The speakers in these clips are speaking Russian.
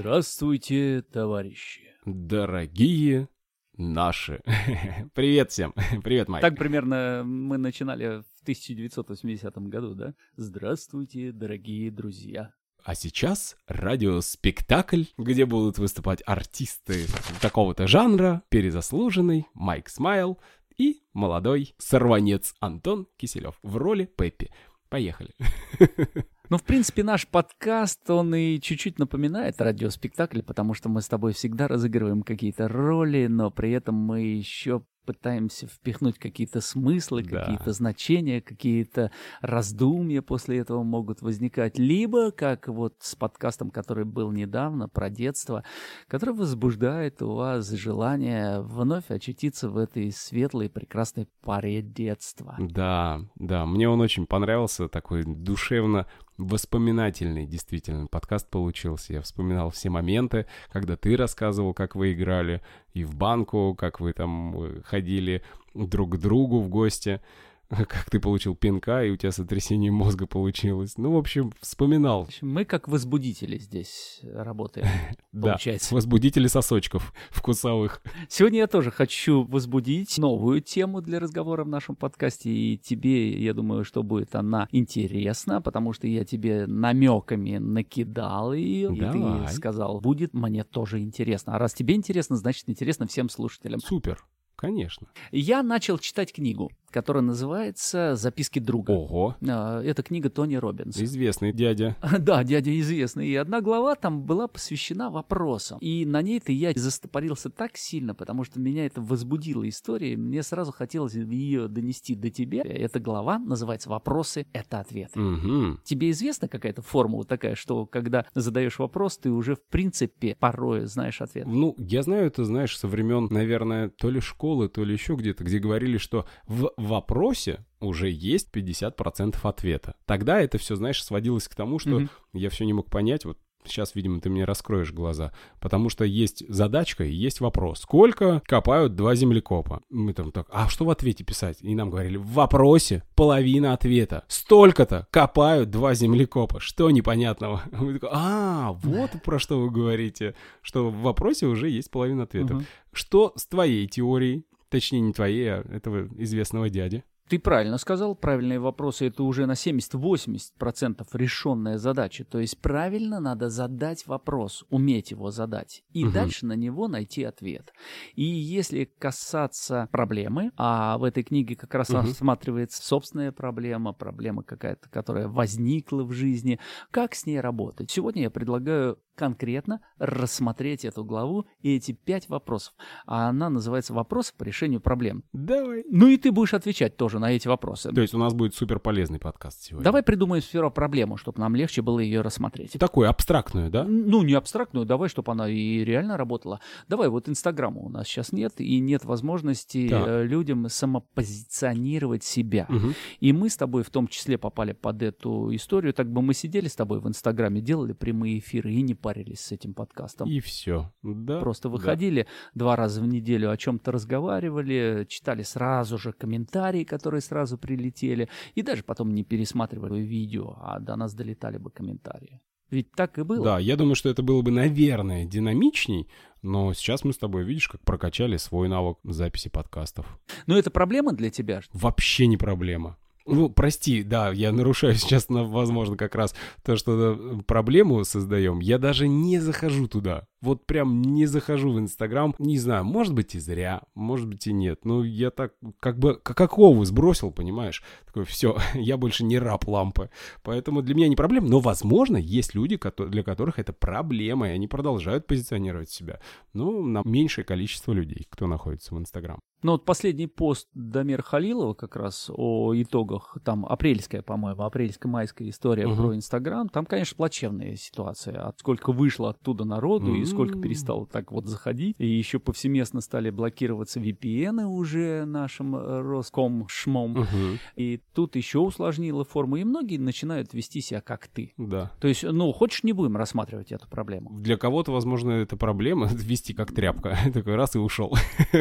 Здравствуйте, товарищи. Дорогие наши. Привет всем. Привет, Майк. Так примерно мы начинали в 1980 году, да? Здравствуйте, дорогие друзья. А сейчас радиоспектакль, где будут выступать артисты такого-то жанра, перезаслуженный Майк Смайл и молодой сорванец Антон Киселев в роли Пеппи. Поехали. Ну, в принципе, наш подкаст, он и чуть-чуть напоминает радиоспектакль, потому что мы с тобой всегда разыгрываем какие-то роли, но при этом мы еще пытаемся впихнуть какие-то смыслы, Да. какие-то значения, какие-то раздумья после этого могут возникать. Либо, как вот с подкастом, который был недавно, про детство, который возбуждает у вас желание вновь очутиться в этой светлой, прекрасной паре детства. Да, да, мне он очень понравился, такой душевно воспоминательный действительно подкаст получился. Я вспоминал все моменты, когда ты рассказывал, как вы играли, и в банку, как вы там э, ходили друг к другу в гости, как ты получил пинка, и у тебя сотрясение мозга получилось. Ну, в общем, вспоминал. Мы как возбудители здесь работаем, Да, получается. возбудители сосочков вкусовых. Сегодня я тоже хочу возбудить новую тему для разговора в нашем подкасте, и тебе, я думаю, что будет она интересна, потому что я тебе намеками накидал ее, и Давай. ты сказал, будет мне тоже интересно. А раз тебе интересно, значит интересно всем слушателям. Супер, конечно. Я начал читать книгу, которая называется «Записки друга». Ого, А, Это книга Тони Роббинс. известный дядя. Да, дядя известный. И одна глава там была посвящена вопросам. И на ней-то я застопорился так сильно, потому что меня это возбудило история. Мне сразу хотелось ее донести до тебя. Эта глава называется «Вопросы — это ответы». Угу. Тебе известна какая-то формула такая, что когда задаешь вопрос, ты уже в принципе порой знаешь ответ? Ну, я знаю это, знаешь, со времен, наверное, то ли школы, то ли еще где-то, где говорили, что в вопросе уже есть 50% ответа. Тогда это все, знаешь, сводилось к тому, что Мгм. я все не мог понять, вот сейчас, видимо, ты мне раскроешь глаза, потому что есть задачка и есть вопрос. Сколько копают два землекопа? Мы там так, а что в ответе писать? И нам говорили, в вопросе половина ответа. Столько-то копают два землекопа. Что непонятного? Мы такой, а, вот про что вы говорите, что в вопросе уже есть половина ответа. Что с твоей теорией? Точнее, не твоей, а этого известного дяди. Ты правильно сказал, правильные вопросы это уже на 70-80% решенная задача. То есть правильно надо задать вопрос, уметь его задать, и Мгм. дальше на него найти ответ. И если касаться проблемы, а в этой книге как раз Мгм. рассматривается собственная проблема, проблема какая-то, которая возникла в жизни, как с ней работать. Сегодня я предлагаю конкретно рассмотреть эту главу и эти пять вопросов. А она называется «Вопросы по решению проблем». Давай. Ну и ты будешь отвечать тоже на эти вопросы. То есть у нас будет супер полезный подкаст сегодня. Давай придумаем сперва проблему, чтобы нам легче было ее рассмотреть. Такую абстрактную, да? Ну, не абстрактную, давай, чтобы она и реально работала. Давай, вот Инстаграма у нас сейчас нет, и нет возможности Так. э, людям самопозиционировать себя. Мгм. И мы с тобой в том числе попали под эту историю. Так бы мы сидели с тобой в Инстаграме, делали прямые эфиры и не парились с этим подкастом. И все. Да. Просто да. выходили два раза в неделю, о чем-то разговаривали, читали сразу же комментарии, которые сразу прилетели, и даже потом не пересматривали видео, а до нас долетали бы комментарии. Ведь так и было. Да, я думаю, что это было бы, наверное, динамичней, но сейчас мы с тобой, видишь, как прокачали свой навык записи подкастов. Но это проблема для тебя? Вообще не проблема. Ну, прости, да, я нарушаю сейчас, возможно, как раз то, что э, проблему создаем. Я даже не захожу туда. Вот прям не захожу в Инстаграм. Не знаю, может быть и зря, может быть и нет. Ну, я так как бы как оковы сбросил, понимаешь? Такой, все, я больше не раб лампы. Поэтому для меня не проблема. Но, возможно, есть люди, для которых это проблема, и они продолжают позиционировать себя. Ну, на меньшее количество людей, кто находится в Инстаграм. Ну вот последний пост Дамир Халилова как раз о итогах, там апрельская, по-моему, апрельско-майская история Мгм. про Инстаграм, там, конечно, плачевная ситуация. От сколько вышло оттуда народу и М. нисколько М. перестал так вот заходить. И еще повсеместно стали блокироваться VPN уже нашим э, Роском шмом. Мгм. И тут еще усложнило форму, и многие начинают вести себя как ты. Да. То есть, ну, хочешь, не будем рассматривать эту проблему. Для кого-то, возможно, это проблема вести как тряпка. Такой раз и ушел.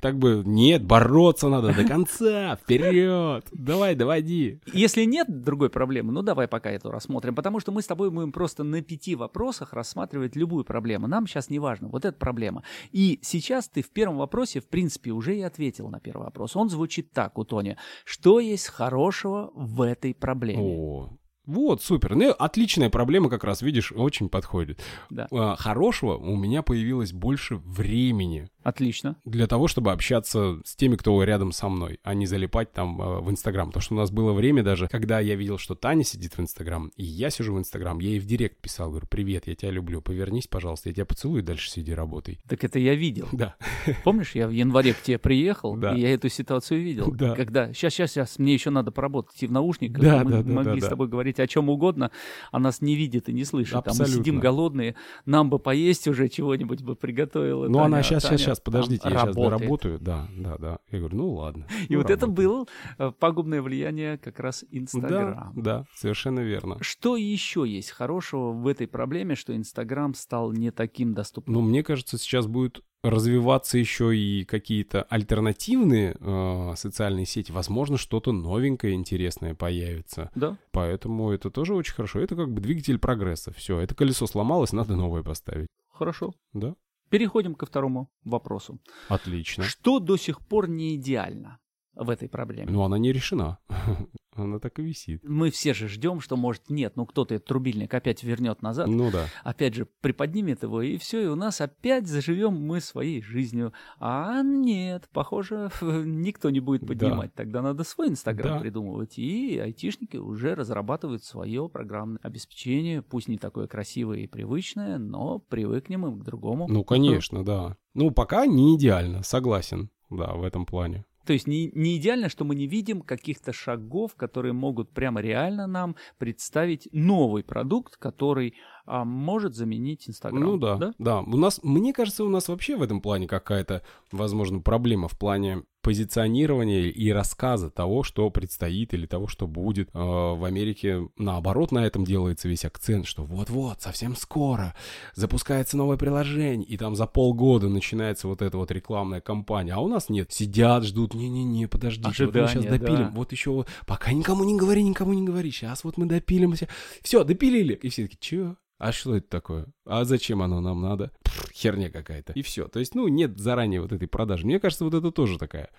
Так бы, нет, бороться надо до конца, вперед, давай, доводи. Если нет другой проблемы, ну давай пока эту рассмотрим, потому что мы с тобой будем просто на пяти вопросах рассматривать любую проблему. Нам сейчас не важно, вот эта проблема. И сейчас ты в первом вопросе, в принципе, уже и ответил на первый вопрос. Он звучит так у Тони. Что есть хорошего в этой проблеме? О, вот, супер. Ну, отличная проблема как раз, видишь, очень подходит. Да. А, Хорошего у меня появилось больше времени Отлично. для того, чтобы общаться с теми, кто рядом со мной, а не залипать там э, в Инстаграм. Потому что у нас было время даже, когда я видел, что Таня сидит в Инстаграм, и я сижу в Инстаграм, я ей в директ писал, говорю, привет, я тебя люблю, повернись, пожалуйста, я тебя поцелую, дальше сиди, работай. Так это я видел. Да, Помнишь, я в январе к тебе приехал, Да. и я эту ситуацию видел. Да. Когда сейчас, сейчас, сейчас, мне еще надо поработать и в наушниках. Да, мы да, да, могли да, с да. тобой говорить о чем угодно, а нас не видит и не слышит. А мы Абсолютно. сидим голодные, нам бы поесть уже чего-нибудь бы приготовила. ну Таня, она сейчас, Таня сейчас, сейчас, подождите, я сейчас работает. доработаю. Да, да, да. Я говорю, ну ладно. И ну, вот это работаю. было э, пагубное влияние как раз Да, Инстаграма. да, совершенно верно. Что еще есть хорошего в этой проблеме, что Инстаграм стал не таким доступным? Ну, мне кажется, сейчас будет развиваться еще и какие-то альтернативные э, социальные сети. Возможно, что-то новенькое, интересное появится. Да? Поэтому это тоже очень хорошо. Это как бы двигатель прогресса. Все, это колесо сломалось, надо новое поставить. Хорошо. Да? Переходим ко второму вопросу. Отлично. Что до сих пор не идеально в этой проблеме? Но она не решена. Она так и висит. Мы все же ждем, что, может, нет, ну кто-то этот трубильник опять вернет назад, Ну да. опять же приподнимет его, и все, и у нас опять заживем мы своей жизнью. А нет, похоже, никто не будет Да. поднимать. Тогда надо свой Инстаграм Да. придумывать. И айтишники уже разрабатывают свое программное обеспечение, пусть не такое красивое и привычное, но привыкнем мы к другому. Ну, конечно, да. Ну, пока не идеально, согласен. Да, в этом плане. То есть не, не идеально, что мы не видим каких-то шагов, которые могут прямо реально нам представить новый продукт, который а, может заменить Инстаграм. Ну да, да, У нас, мне кажется, у нас вообще в этом плане какая-то, возможно, проблема в плане позиционирования и рассказа того, что предстоит или того, что будет. Э, В Америке, наоборот, на этом делается весь акцент, что вот-вот, совсем скоро запускается новое приложение, и там за полгода начинается вот эта вот рекламная кампания. А у нас нет. Сидят, ждут, не-не-не, подождите, вот мы сейчас Ожидание, допилим. да. Вот еще, пока никому не говори, никому не говори. Сейчас вот мы допилимся. Все, допилили. И все таки чё? А что это такое? А зачем оно нам надо? Херня какая-то. И все. То есть, ну, нет заранее вот этой продажи. Мне кажется, вот это тоже такая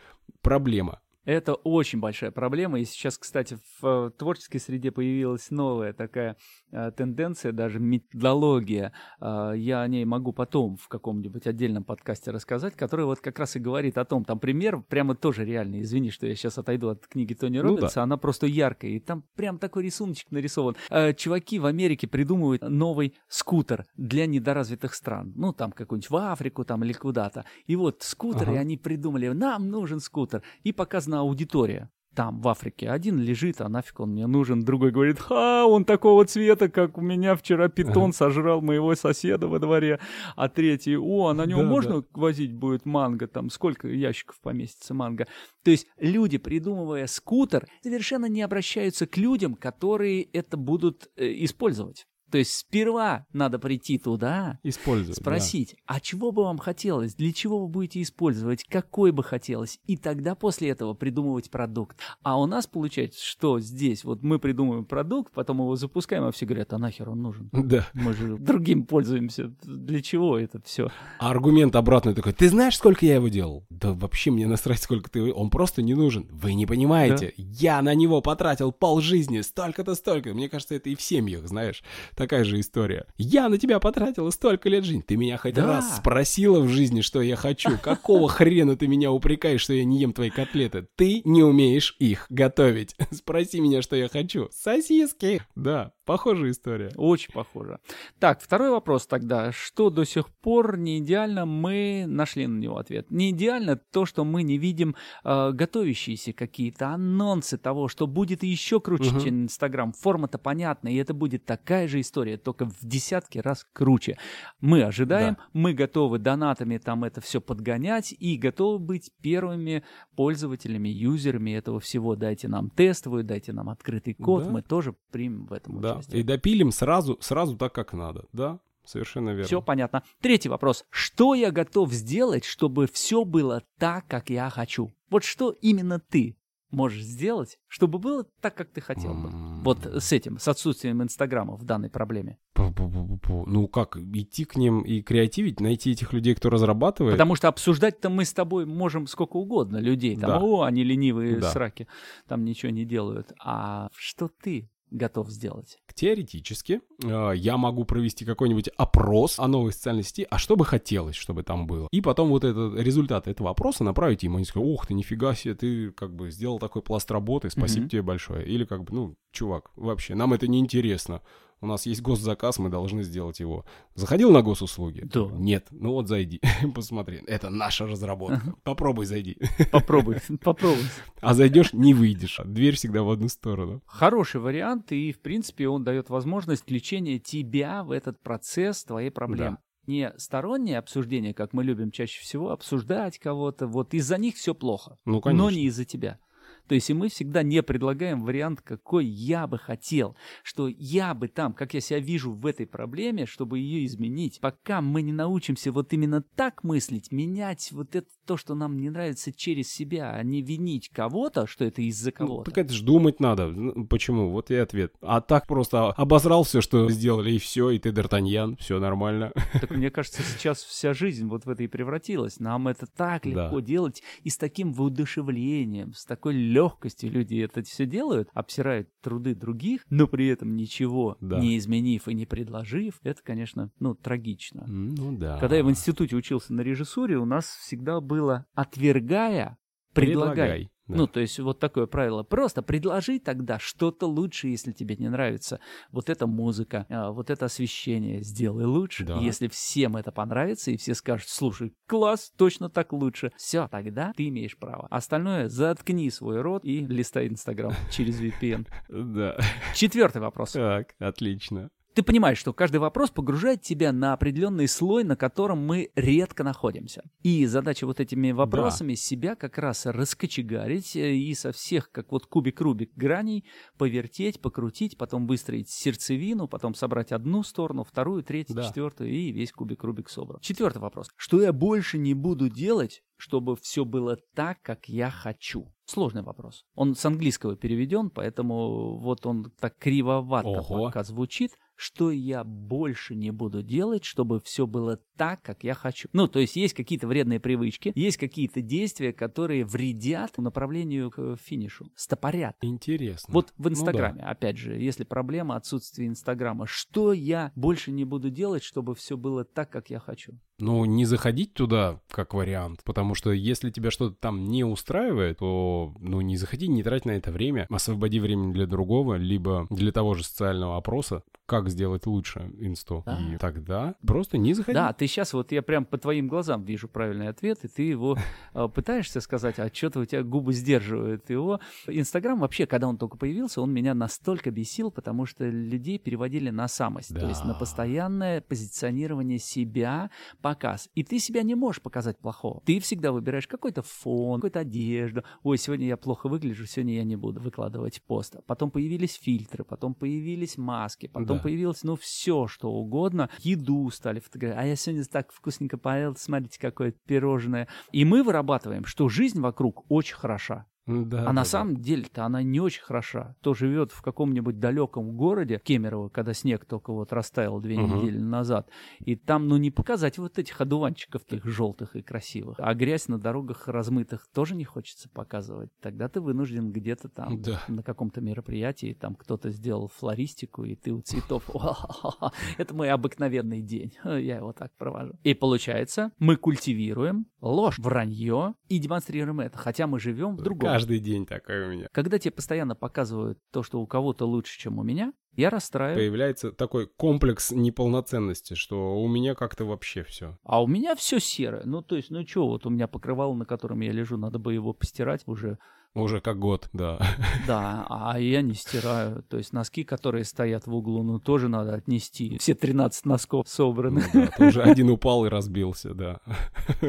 проблема. Это очень большая проблема. И сейчас, кстати, в э, творческой среде появилась новая такая э, тенденция, даже методология. Э, я о ней могу потом в каком-нибудь отдельном подкасте рассказать, которая вот как раз и говорит о том, там пример прямо тоже реальный. Извини, что я сейчас отойду от книги Тони Ну Робинса, она просто яркая. И там прям такой рисуночек нарисован. Чуваки в Америке придумывают новый скутер для недоразвитых стран. Ну, там какой-нибудь в Африку там или куда-то. И вот скутеры Ага. они придумали, нам нужен скутер. И показана аудитория. Там, в Африке. Один лежит, а нафиг он мне нужен. Другой говорит, ха, он такого цвета, как у меня вчера питон сожрал моего соседа во дворе. А третий, о, а на нем Да, можно возить будет манго? Там сколько ящиков поместится манго? То есть люди, придумывая скутер, совершенно не обращаются к людям, которые это будут э, использовать. То есть сперва надо прийти туда, Использую. спросить, а чего бы вам хотелось, для чего вы будете использовать, какой бы хотелось, и тогда после этого придумывать продукт. А у нас получается, что здесь вот мы придумываем продукт, потом его запускаем, а все говорят, а нахер он нужен? Да. да. Мы же другим пользуемся. Для чего это все? А аргумент обратный такой, ты знаешь, сколько я его делал? Да вообще мне насрать, сколько ты... Он просто не нужен. Вы не понимаете. Я на него потратил полжизни, столько-то, столько. Мне кажется, это и в семьях, знаешь. Такая же история. Я на тебя потратила столько лет жизни. Ты меня хоть Да. раз спросила в жизни, что я хочу? Какого хрена ты меня упрекаешь, что я не ем твои котлеты? Ты не умеешь их готовить. Спроси меня, что я хочу. Сосиски. Да, похожая история. Очень похоже. Так, второй вопрос тогда. Что до сих пор не идеально, мы нашли на него ответ. Не идеально то, что мы не видим э, готовящиеся какие-то анонсы того, что будет еще круче, Мгм. чем Инстаграм. Форма-то понятна, и это будет такая же история, только в десятки раз круче. Мы ожидаем, Да. мы готовы донатами там это все подгонять и готовы быть первыми пользователями, юзерами этого всего. Дайте нам тестовую, дайте нам открытый код, Да. мы тоже примем в этом Да, участие. и допилим сразу, сразу так, как надо. Да, совершенно верно. Все понятно. Третий вопрос. Что я готов сделать, чтобы все было так, как я хочу? Вот что именно ты можешь сделать, чтобы было так, как ты хотел бы? Вот с этим, с отсутствием Инстаграма в данной проблеме. Ну как, идти к ним и креативить, найти этих людей, кто разрабатывает? Потому что обсуждать-то мы с тобой можем сколько угодно людей. Там, Да. о, они ленивые Да. сраки, там ничего не делают. А что ты готов сделать? Теоретически э, я могу провести какой-нибудь опрос о новой социальной сети, а что бы хотелось, чтобы там было. И потом вот этот результат этого опроса направить им. Они скажут, ух ты, нифига себе, ты как бы сделал такой пласт работы, спасибо Мгм. тебе большое. Или как бы, ну, чувак, вообще, нам это не интересно. У нас есть госзаказ, мы должны сделать его. Заходил на госуслуги? Да. Нет. Ну вот зайди, посмотри. Это наша разработка. Попробуй зайди. Попробуй, попробуй. А зайдешь, не выйдешь. Дверь всегда в одну сторону. Хороший вариант, и, в принципе, он дает возможность включения тебя в этот процесс твоей проблемы. Не стороннее обсуждение, как мы любим чаще всего, обсуждать кого-то, вот из-за них все плохо, Ну, конечно. но не из-за тебя. То есть и мы всегда не предлагаем вариант, какой я бы хотел, что я бы там, как я себя вижу в этой проблеме, чтобы ее изменить. Пока мы не научимся вот именно так мыслить, менять вот это то, что нам не нравится через себя, а не винить кого-то, что это из-за Ну, кого-то. так это ж думать надо. Ну, Почему? Вот и ответ. А так просто обосрал все, что сделали, и все, и ты Д'Артаньян, все нормально. Так мне кажется, сейчас вся жизнь вот в это и превратилась. Нам это так Да. легко делать и с таким воодушевлением, с такой легкостью люди это все делают, обсирают труды других, но при этом ничего Да. не изменив и не предложив. Это, конечно, ну, трагично. Ну да. Когда я в институте учился на режиссуре, у нас всегда было отвергая, предлагай. Да. Ну, то есть вот такое правило. Просто предложи тогда что-то лучше, если тебе не нравится. Вот эта музыка, а, вот это освещение сделай лучше. Да. Если всем это понравится, и все скажут, слушай, класс, точно так лучше. Все, тогда ты имеешь право. Остальное заткни свой рот и листай Инстаграм через VPN. Да. Четвертый вопрос. Так, отлично. Ты понимаешь, что каждый вопрос погружает тебя на определенный слой, на котором мы редко находимся. И задача вот этими вопросами себя как раз раскочегарить э, и со всех, как вот кубик-рубик граней, повертеть, покрутить, потом выстроить сердцевину, потом собрать одну сторону, вторую, третью, Да. четвертую, и весь кубик-рубик собран. Четвертый вопрос. Что я больше не буду делать, чтобы все было так, как я хочу? Сложный вопрос. Он с английского переведен, поэтому вот он так кривовато Ого. пока звучит. Что я больше не буду делать, чтобы все было так, как я хочу? Ну, то есть есть какие-то вредные привычки, есть какие-то действия, которые вредят направлению к финишу, стопорят. Интересно. Вот в Ну да. Инстаграме, опять же, если проблема отсутствия Инстаграма, что я больше не буду делать, чтобы все было так, как я хочу? Ну, не заходить туда как вариант, потому что если тебя что-то там не устраивает, то, ну, не заходи, не трать на это время, освободи время для другого, либо для того же социального опроса, как сделать лучше инсту. Да. И тогда просто не заходи. Да, ты сейчас вот я прям по твоим глазам вижу правильный ответ, и ты его э, пытаешься сказать, а что-то у тебя губы сдерживают его. Инстаграм вообще, когда он только появился, он меня настолько бесил, потому что людей переводили на самость, то есть на постоянное позиционирование себя, показ. И ты себя не можешь показать плохого. Ты всегда выбираешь какой-то фон, какую-то одежду. Ой, сегодня я плохо выгляжу, сегодня я не буду выкладывать пост. Потом появились фильтры, потом появились маски, потом Да. появилось, ну, все, что угодно. Еду стали фотографировать. А я сегодня так вкусненько поел, смотрите, какое пирожное. И мы вырабатываем, что жизнь вокруг очень хороша. Да, а да, на да. самом деле-то она не очень хороша. Кто живет в каком-нибудь далеком городе, Кемерово, когда снег только вот растаял две Мгм. недели назад, и там, ну, не показать вот этих одуванчиков таких желтых и красивых. А грязь на дорогах размытых тоже не хочется показывать. Тогда ты вынужден где-то там Да. на каком-то мероприятии, там кто-то сделал флористику, и ты у цветов. «Ва-ха-ха-ха, Это мой обыкновенный день. Я его так провожу. И получается, мы культивируем ложь, вранье и демонстрируем это, хотя мы живем в другом. Каждый день такой у меня. Когда тебе постоянно показывают то, что у кого-то лучше, чем у меня, я расстраиваюсь. Появляется такой комплекс неполноценности, что у меня как-то вообще все. А у меня все серое. Ну, то есть, ну что, вот у меня покрывало, на котором я лежу, надо бы его постирать уже Уже как год, да. Да, а я не стираю. То есть носки, которые стоят в углу, ну тоже надо отнести. Все 13 носков собраны. Ну, да, уже один упал и разбился, да.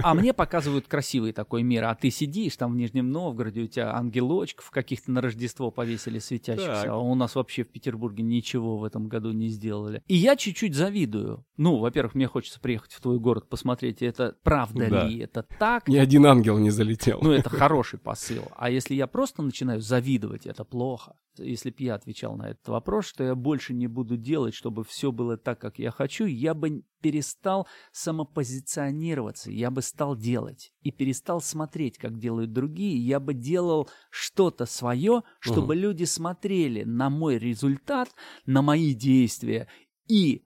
А мне показывают красивый такой мир. А ты сидишь там в Нижнем Новгороде, у тебя ангелочков каких-то на Рождество повесили светящихся. Так. А у нас вообще в Петербурге ничего в этом году не сделали. И я чуть-чуть завидую. Ну, во-первых, мне хочется приехать в твой город посмотреть, это правда да. ли, это так. Ни один ангел не залетел. Ну, это хороший посыл. А если я просто начинаю завидовать, это плохо. Если бы я отвечал на этот вопрос, что я больше не буду делать, чтобы все было так, как я хочу, я бы перестал самопозиционироваться, я бы стал делать. И перестал смотреть, как делают другие, я бы делал что-то свое, чтобы угу. люди смотрели на мой результат, на мои действия и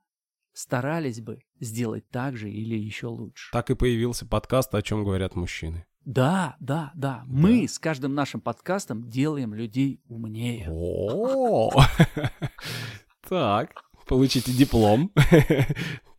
старались бы сделать так же или еще лучше. Так и появился подкаст «О чем говорят мужчины». Да, да, да. Мы с каждым нашим подкастом делаем людей умнее. О, так, получите диплом.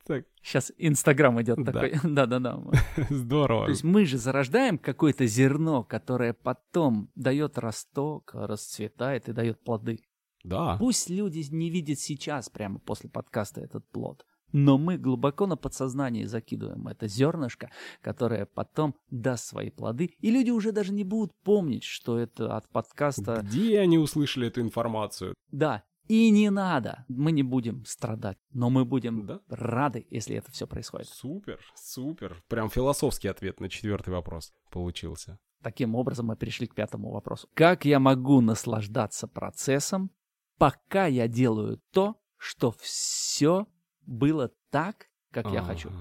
Так. Сейчас Инстаграм идет да. такой. Да-да-да. Здорово. То есть мы же зарождаем какое-то зерно, которое потом дает росток, расцветает и дает плоды. Да. Пусть люди не видят сейчас, прямо после подкаста, этот плод но мы глубоко на подсознании закидываем это зернышко, которое потом даст свои плоды, и люди уже даже не будут помнить, что это от подкаста... Где они услышали эту информацию? Да, и не надо, мы не будем страдать, но мы будем да? рады, если это все происходит. Супер, супер. Прям философский ответ на четвертый вопрос получился. Таким образом мы пришли к пятому вопросу. Как я могу наслаждаться процессом, пока я делаю то, что все было так, как я хочу.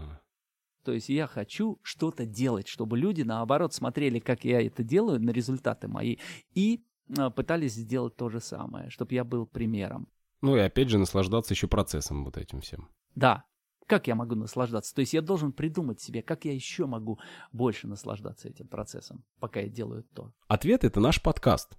То есть я хочу что-то делать, чтобы люди, наоборот, смотрели, как я это делаю, на результаты мои, и а, пытались сделать то же самое, чтобы я был примером. Ну и опять же наслаждаться еще процессом вот этим всем. Да. Как я могу наслаждаться? То есть я должен придумать себе, как я еще могу больше наслаждаться этим процессом, пока я делаю то. Ответ — это наш подкаст.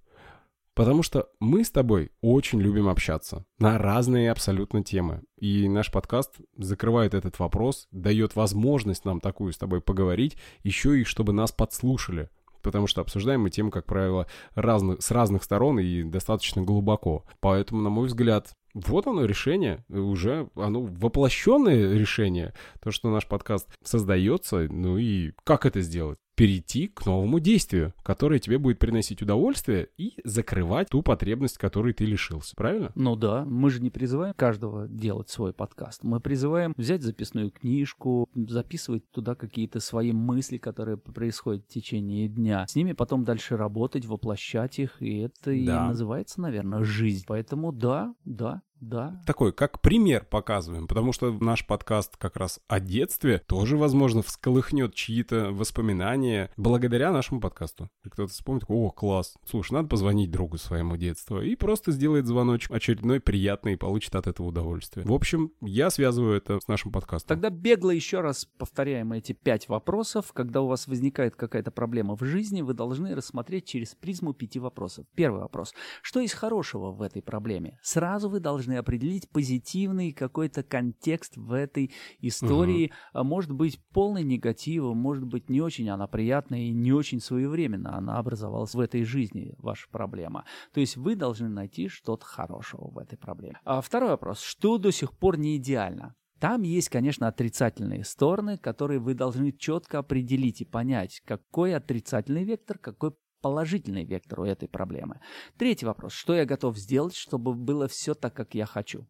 Потому что мы с тобой очень любим общаться на разные абсолютно темы. И наш подкаст закрывает этот вопрос, дает возможность нам такую с тобой поговорить, еще и чтобы нас подслушали. Потому что обсуждаем мы темы, как правило, разных, с разных сторон и достаточно глубоко. Поэтому, на мой взгляд, вот оно решение, уже оно воплощенное решение, то, что наш подкаст создается, ну и как это сделать? Перейти к новому действию, которое тебе будет приносить удовольствие и закрывать ту потребность, которой ты лишился, правильно? Ну да, мы же не призываем каждого делать свой подкаст. Мы призываем взять записную книжку, записывать туда какие-то свои мысли, которые происходят в течение дня. С ними потом дальше работать, воплощать их, и это да. и называется, наверное, жизнь. Поэтому да, да, да. Такой, как пример показываем, потому что наш подкаст как раз о детстве тоже, возможно, всколыхнет чьи-то воспоминания благодаря нашему подкасту. И кто-то вспомнит, о, класс, слушай, надо позвонить другу своему детства и просто сделает звоночек очередной приятный и получит от этого удовольствие. В общем, я связываю это с нашим подкастом. Тогда бегло еще раз повторяем эти пять вопросов. Когда у вас возникает какая-то проблема в жизни, вы должны рассмотреть через призму пяти вопросов. Первый вопрос. Что есть хорошего в этой проблеме? Сразу вы должны должны определить позитивный какой-то контекст в этой истории. Угу. Может быть полный негатива, может быть не очень она приятная и не очень своевременно она образовалась в этой жизни, ваша проблема. То есть вы должны найти что-то хорошего в этой проблеме. А второй вопрос. Что до сих пор не идеально? Там есть, конечно, отрицательные стороны, которые вы должны четко определить и понять, какой отрицательный вектор, какой положительный вектор у этой проблемы. Третий вопрос. Что я готов сделать, чтобы было все так, как я хочу?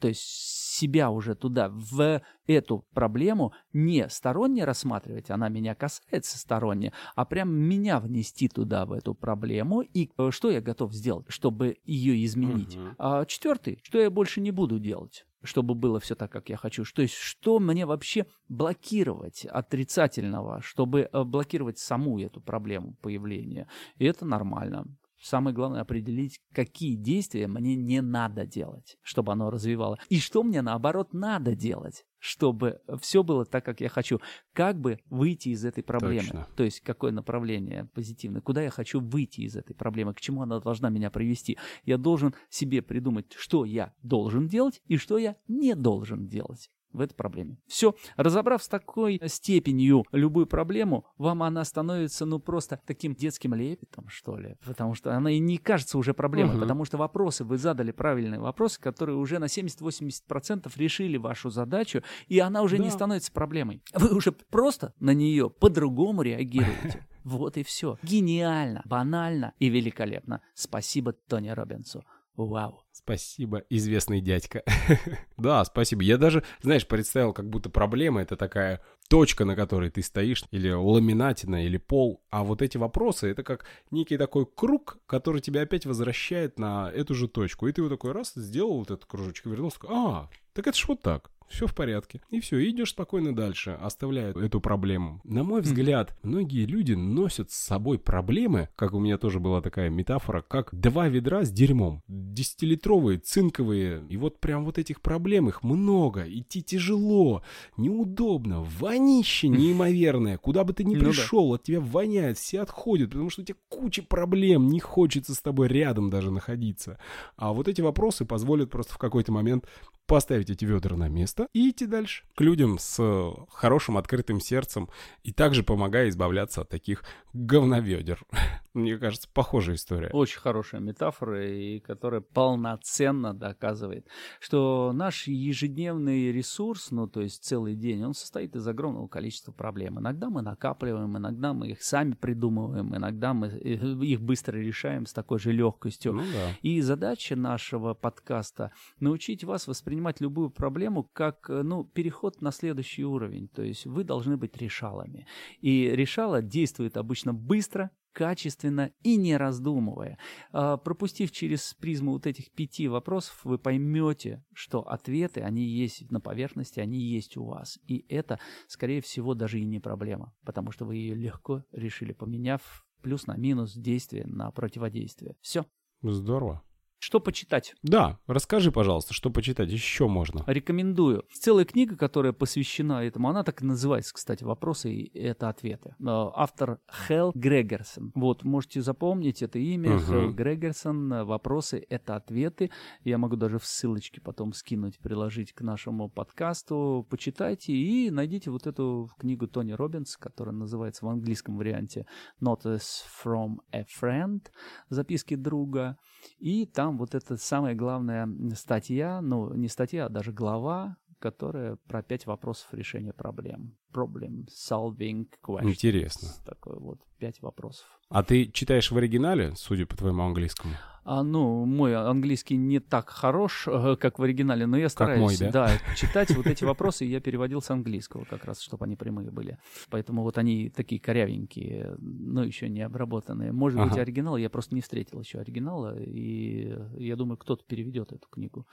То есть себя уже туда, в эту проблему не сторонне рассматривать, она меня касается сторонне, а прям меня внести туда, в эту проблему, и э, что я готов сделать, чтобы ее изменить. Угу. А четвертый, что я больше не буду делать чтобы было все так, как я хочу. То есть, что мне вообще блокировать отрицательного, чтобы э, блокировать саму эту проблему появления. И это нормально. Самое главное определить, какие действия мне не надо делать, чтобы оно развивало. И что мне наоборот надо делать, чтобы все было так, как я хочу. Как бы выйти из этой проблемы. Точно. То есть какое направление позитивное. Куда я хочу выйти из этой проблемы. К чему она должна меня привести. Я должен себе придумать, что я должен делать и что я не должен делать. В этой проблеме. Все, разобрав с такой степенью любую проблему, вам она становится, ну, просто таким детским лепетом, что ли, потому что она и не кажется уже проблемой, угу. потому что вопросы, вы задали правильные вопросы, которые уже на 70-80% решили вашу задачу, и она уже да. не становится проблемой. Вы уже просто на нее по-другому реагируете. Вот и все. Гениально, банально и великолепно. Спасибо Тони Робинсу. Вау. Спасибо, известный дядька. да, спасибо. Я даже, знаешь, представил, как будто проблема это такая точка, на которой ты стоишь, или ламинатина, или пол. А вот эти вопросы, это как некий такой круг, который тебя опять возвращает на эту же точку. И ты вот такой раз сделал вот этот кружочек, вернулся, а, так это ж вот так все в порядке. И все, идешь спокойно дальше, оставляя эту проблему. На мой взгляд, многие люди носят с собой проблемы, как у меня тоже была такая метафора, как два ведра с дерьмом. Десятилитровые, цинковые. И вот прям вот этих проблем, их много. Идти тяжело, неудобно, вонище неимоверное. Куда бы ты ни пришел, от тебя воняет, все отходят, потому что у тебя куча проблем, не хочется с тобой рядом даже находиться. А вот эти вопросы позволят просто в какой-то момент поставить эти ведра на место и идти дальше. К людям с э, хорошим открытым сердцем и также помогая избавляться от таких говноведер. Мне кажется, похожая история. Очень хорошая метафора, и которая полноценно доказывает, что наш ежедневный ресурс, ну то есть целый день, он состоит из огромного количества проблем. Иногда мы накапливаем, иногда мы их сами придумываем, иногда мы э, их быстро решаем с такой же легкостью. Ну, да. И задача нашего подкаста научить вас воспринимать воспринимать любую проблему как э, ну, переход на следующий уровень. То есть вы должны быть решалами. И решало действует обычно быстро, качественно и не раздумывая. А, пропустив через призму вот этих пяти вопросов, вы поймете, что ответы, они есть на поверхности, они есть у вас. И это, скорее всего, даже и не проблема, потому что вы ее легко решили, поменяв плюс на минус действие на противодействие. Все. Здорово. Что почитать? Да, расскажи, пожалуйста, что почитать еще можно. Рекомендую. Целая книга, которая посвящена этому, она так и называется, кстати, «Вопросы и это ответы». Э, автор Хелл Грегерсон. Вот, можете запомнить это имя. Угу. Хелл Грегерсон. «Вопросы — это ответы». Я могу даже в ссылочке потом скинуть, приложить к нашему подкасту. Почитайте и найдите вот эту книгу Тони Робинс, которая называется в английском варианте «Notice from a Friend» — «Записки друга». И там вот эта самая главная статья, ну, не статья, а даже глава, которая про пять вопросов решения проблем. Problem solving questions. Интересно. Такой вот пять вопросов. А ты читаешь в оригинале, судя по твоему английскому? А, ну, мой английский не так хорош, э, как в оригинале, но я стараюсь, мой, да? да, читать вот эти вопросы, я переводил с английского как раз, чтобы они прямые были. Поэтому вот они такие корявенькие, но еще не обработанные. Может ага. быть, оригинал, я просто не встретил еще оригинала, и я думаю, кто-то переведет эту книгу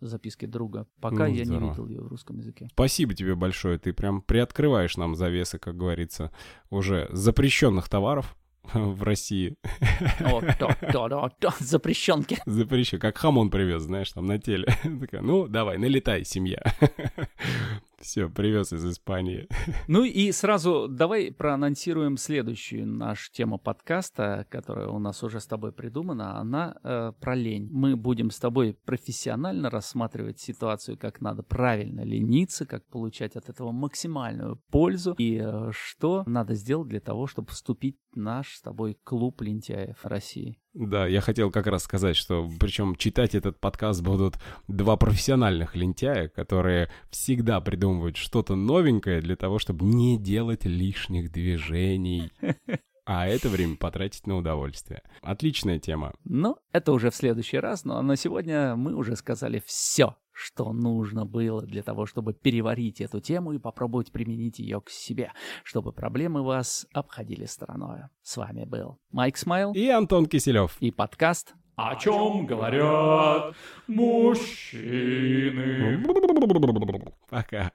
записки друга. Пока ну, я здорово. не видел ее в русском языке. Спасибо тебе большое. Ты прям приоткрываешь нам завесы, как говорится, уже запрещенных товаров в России. О, да, да, да, да, запрещенки. Запрещен, как хамон привез, знаешь, там на теле. Такая, ну, давай, налетай, семья. Все, привез из Испании. Ну и сразу давай проанонсируем следующую нашу тему подкаста, которая у нас уже с тобой придумана. Она э, про лень. Мы будем с тобой профессионально рассматривать ситуацию, как надо правильно лениться, как получать от этого максимальную пользу и э, что надо сделать для того, чтобы вступить в наш с тобой клуб лентяев России. Да, я хотел как раз сказать, что причем читать этот подкаст будут два профессиональных лентяя, которые всегда придумывают что-то новенькое для того, чтобы не делать лишних движений. А это время потратить на удовольствие. Отличная тема. Ну, это уже в следующий раз, но на сегодня мы уже сказали все что нужно было для того, чтобы переварить эту тему и попробовать применить ее к себе, чтобы проблемы вас обходили стороной. С вами был Майк Смайл и Антон Киселев. И подкаст «О чем говорят мужчины». Пока.